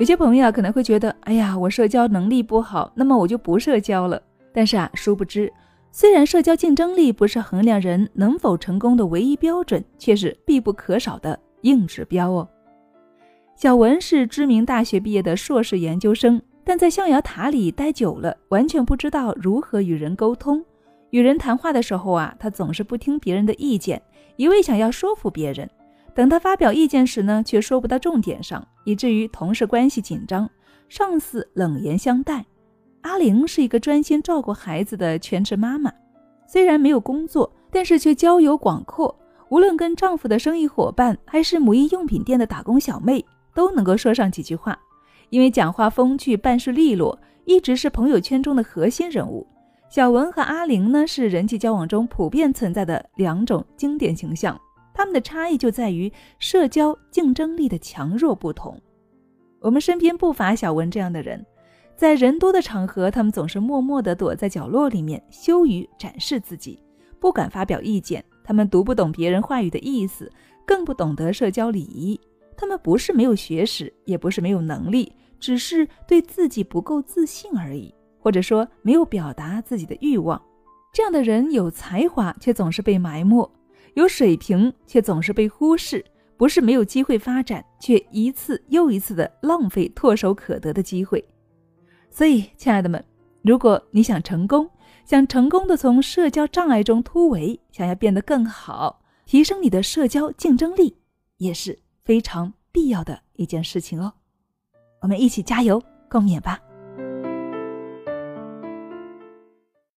有些朋友啊可能会觉得，哎呀，我社交能力不好，那么我就不社交了。但是啊，殊不知，虽然社交竞争力不是衡量人能否成功的唯一标准，却是必不可少的硬指标哦。小文是知名大学毕业的硕士研究生，但在象牙塔里待久了，完全不知道如何与人沟通。与人谈话的时候啊，他总是不听别人的意见，一味想要说服别人。等他发表意见时呢，却说不到重点上，以至于同事关系紧张，上司冷言相待。阿玲是一个专心照顾孩子的全职妈妈，虽然没有工作，但是却交友广阔。无论跟丈夫的生意伙伴，还是母婴用品店的打工小妹，都能够说上几句话。因为讲话风趣，办事利落，一直是朋友圈中的核心人物。小文和阿玲呢，是人际交往中普遍存在的两种经典形象。他们的差异就在于社交竞争力的强弱不同。我们身边不乏小文这样的人，在人多的场合，他们总是默默地躲在角落里面，羞于展示自己，不敢发表意见。他们读不懂别人话语的意思，更不懂得社交礼仪。他们不是没有学识，也不是没有能力，只是对自己不够自信而已，或者说没有表达自己的欲望。这样的人有才华，却总是被埋没。有水平却总是被忽视，不是没有机会发展，却一次又一次的浪费唾手可得的机会。所以，亲爱的们，如果你想成功，想成功的从社交障碍中突围，想要变得更好，提升你的社交竞争力，也是非常必要的一件事情哦。我们一起加油共勉吧。